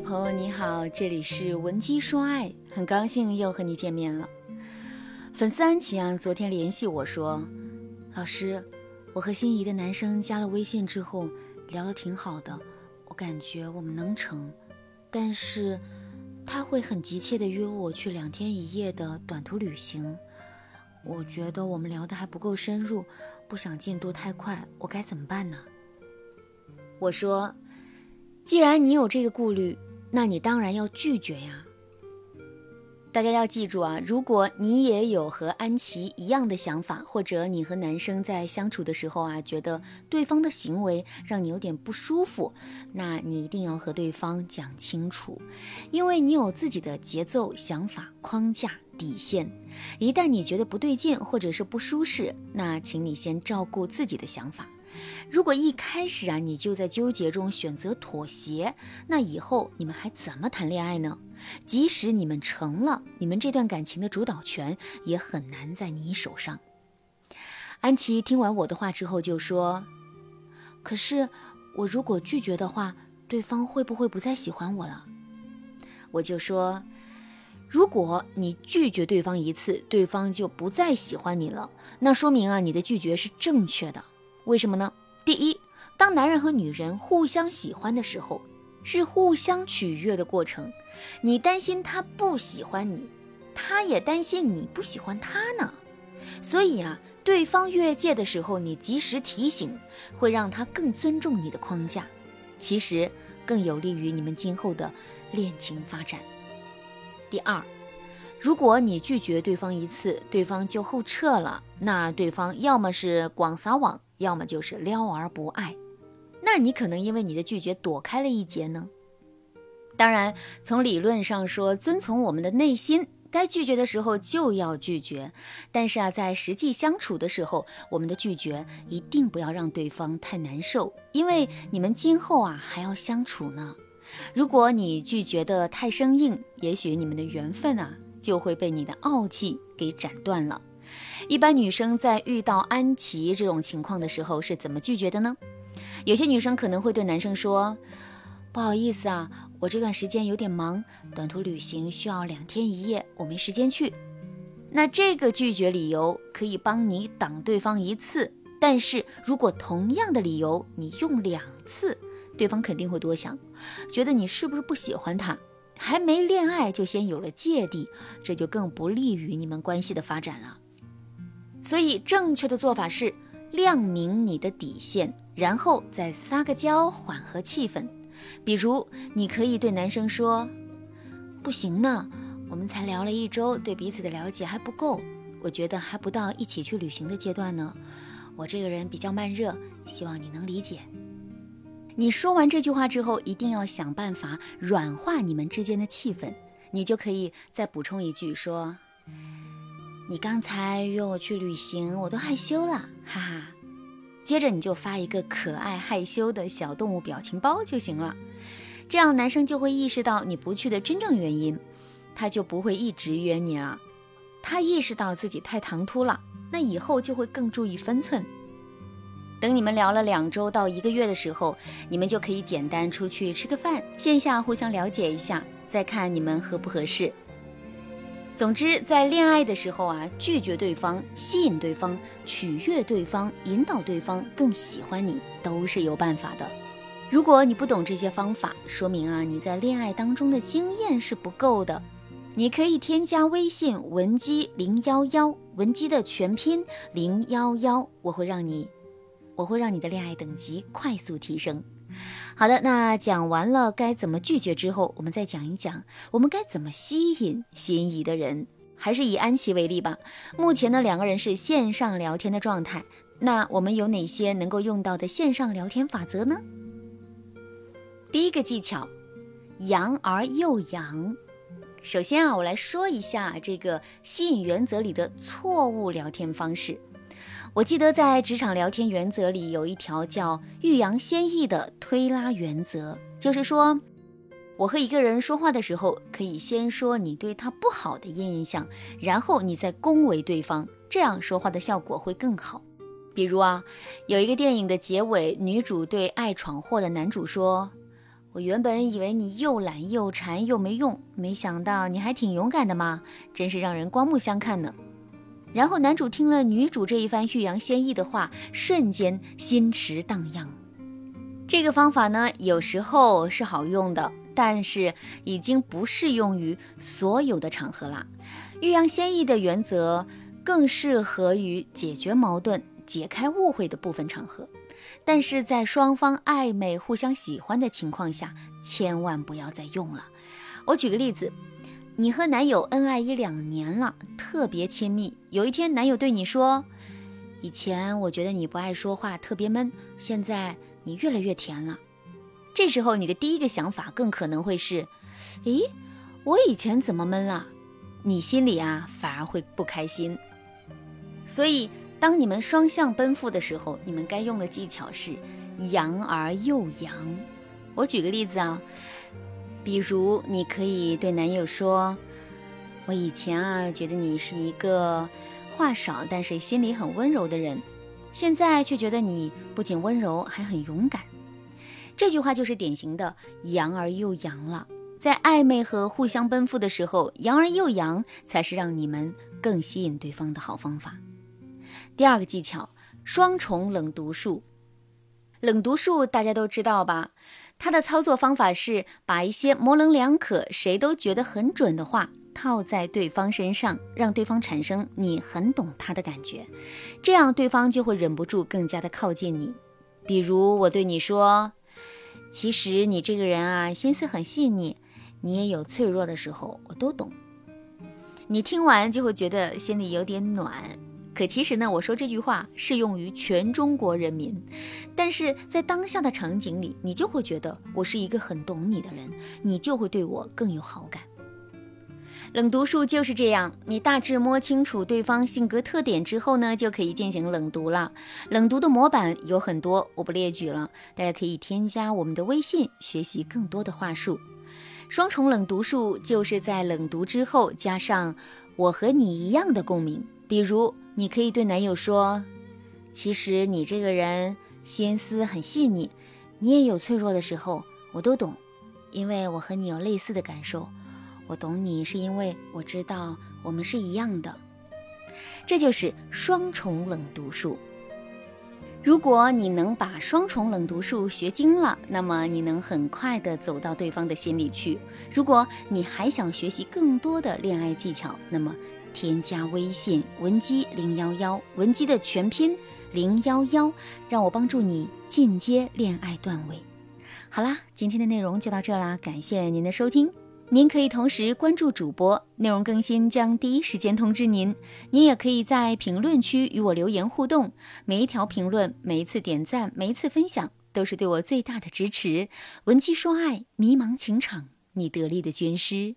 朋友你好，这里是文姬说爱，很高兴又和你见面了。粉丝安琪啊，昨天联系我说，老师，我和心仪的男生加了微信之后，聊得挺好的，我感觉我们能成，但是他会很急切的约我去两天一夜的短途旅行，我觉得我们聊得还不够深入，不想进度太快，我该怎么办呢？我说。既然你有这个顾虑，那你当然要拒绝呀。大家要记住啊，如果你也有和安琪一样的想法，或者你和男生在相处的时候啊，觉得对方的行为让你有点不舒服，那你一定要和对方讲清楚，因为你有自己的节奏、想法、框架、底线。一旦你觉得不对劲，或者是不舒适，那请你先照顾自己的想法。如果一开始啊，你就在纠结中选择妥协，那以后你们还怎么谈恋爱呢？即使你们成了，你们这段感情的主导权也很难在你手上。安琪听完我的话之后就说：“可是我如果拒绝的话，对方会不会不再喜欢我了？”我就说：“如果你拒绝对方一次，对方就不再喜欢你了，那说明啊，你的拒绝是正确的。”为什么呢？第一，当男人和女人互相喜欢的时候，是互相取悦的过程。你担心他不喜欢你，他也担心你不喜欢他呢。所以啊，对方越界的时候，你及时提醒，会让他更尊重你的框架，其实更有利于你们今后的恋情发展。第二，如果你拒绝对方一次，对方就后撤了，那对方要么是广撒网。要么就是撩而不爱，那你可能因为你的拒绝躲开了一劫呢。当然，从理论上说，遵从我们的内心，该拒绝的时候就要拒绝。但是啊，在实际相处的时候，我们的拒绝一定不要让对方太难受，因为你们今后啊还要相处呢。如果你拒绝的太生硬，也许你们的缘分啊就会被你的傲气给斩断了。一般女生在遇到安琪这种情况的时候是怎么拒绝的呢？有些女生可能会对男生说：“不好意思啊，我这段时间有点忙，短途旅行需要两天一夜，我没时间去。”那这个拒绝理由可以帮你挡对方一次，但是如果同样的理由你用两次，对方肯定会多想，觉得你是不是不喜欢他，还没恋爱就先有了芥蒂，这就更不利于你们关系的发展了。所以，正确的做法是亮明你的底线，然后再撒个娇，缓和气氛。比如，你可以对男生说：“不行呢，我们才聊了一周，对彼此的了解还不够，我觉得还不到一起去旅行的阶段呢。我这个人比较慢热，希望你能理解。”你说完这句话之后，一定要想办法软化你们之间的气氛。你就可以再补充一句说。你刚才约我去旅行，我都害羞了，哈哈。接着你就发一个可爱害羞的小动物表情包就行了，这样男生就会意识到你不去的真正原因，他就不会一直约你了。他意识到自己太唐突了，那以后就会更注意分寸。等你们聊了两周到一个月的时候，你们就可以简单出去吃个饭，线下互相了解一下，再看你们合不合适。总之，在恋爱的时候啊，拒绝对方、吸引对方、取悦对方、引导对方更喜欢你，都是有办法的。如果你不懂这些方法，说明啊你在恋爱当中的经验是不够的。你可以添加微信文姬零幺幺，文姬的全拼零幺幺，我会让你，我会让你的恋爱等级快速提升。好的，那讲完了该怎么拒绝之后，我们再讲一讲我们该怎么吸引心仪的人。还是以安琪为例吧。目前呢，两个人是线上聊天的状态。那我们有哪些能够用到的线上聊天法则呢？第一个技巧，扬而又扬。首先啊，我来说一下这个吸引原则里的错误聊天方式。我记得在职场聊天原则里有一条叫“欲扬先抑”的推拉原则，就是说，我和一个人说话的时候，可以先说你对他不好的印象，然后你再恭维对方，这样说话的效果会更好。比如啊，有一个电影的结尾，女主对爱闯祸的男主说：“我原本以为你又懒又馋又没用，没想到你还挺勇敢的嘛，真是让人刮目相看呢。然后男主听了女主这一番欲扬先抑的话，瞬间心驰荡漾。这个方法呢，有时候是好用的，但是已经不适用于所有的场合了。欲扬先抑的原则更适合于解决矛盾、解开误会的部分场合。但是在双方暧昧、互相喜欢的情况下，千万不要再用了。我举个例子，你和男友恩爱一两年了，特别亲密。有一天，男友对你说：“以前我觉得你不爱说话，特别闷，现在你越来越甜了。”这时候，你的第一个想法更可能会是：“咦，我以前怎么闷了？”你心里啊，反而会不开心。所以。当你们双向奔赴的时候，你们该用的技巧是阳而又阳。我举个例子啊，比如你可以对男友说：“我以前啊觉得你是一个话少但是心里很温柔的人，现在却觉得你不仅温柔还很勇敢。”这句话就是典型的阳而又阳了。在暧昧和互相奔赴的时候，阳而又阳才是让你们更吸引对方的好方法。第二个技巧，双重冷读术。冷读术大家都知道吧？它的操作方法是把一些模棱两可、谁都觉得很准的话套在对方身上，让对方产生你很懂他的感觉，这样对方就会忍不住更加的靠近你。比如我对你说：“其实你这个人啊，心思很细腻，你也有脆弱的时候，我都懂。”你听完就会觉得心里有点暖。可其实呢，我说这句话适用于全中国人民，但是在当下的场景里，你就会觉得我是一个很懂你的人，你就会对我更有好感。冷读术就是这样，你大致摸清楚对方性格特点之后呢，就可以进行冷读了。冷读的模板有很多，我不列举了，大家可以添加我们的微信学习更多的话术。双重冷读术就是在冷读之后加上我和你一样的共鸣，比如。你可以对男友说：“其实你这个人心思很细腻，你也有脆弱的时候，我都懂，因为我和你有类似的感受。我懂你是因为我知道我们是一样的。”这就是双重冷读术。如果你能把双重冷读术学精了，那么你能很快地走到对方的心里去。如果你还想学习更多的恋爱技巧，那么。添加微信文姬零幺幺，文姬的全拼零幺幺，让我帮助你进阶恋爱段位。好啦，今天的内容就到这啦，感谢您的收听。您可以同时关注主播，内容更新将第一时间通知您。您也可以在评论区与我留言互动，每一条评论、每一次点赞、每一次分享，都是对我最大的支持。文姬说爱，迷茫情场，你得力的军师。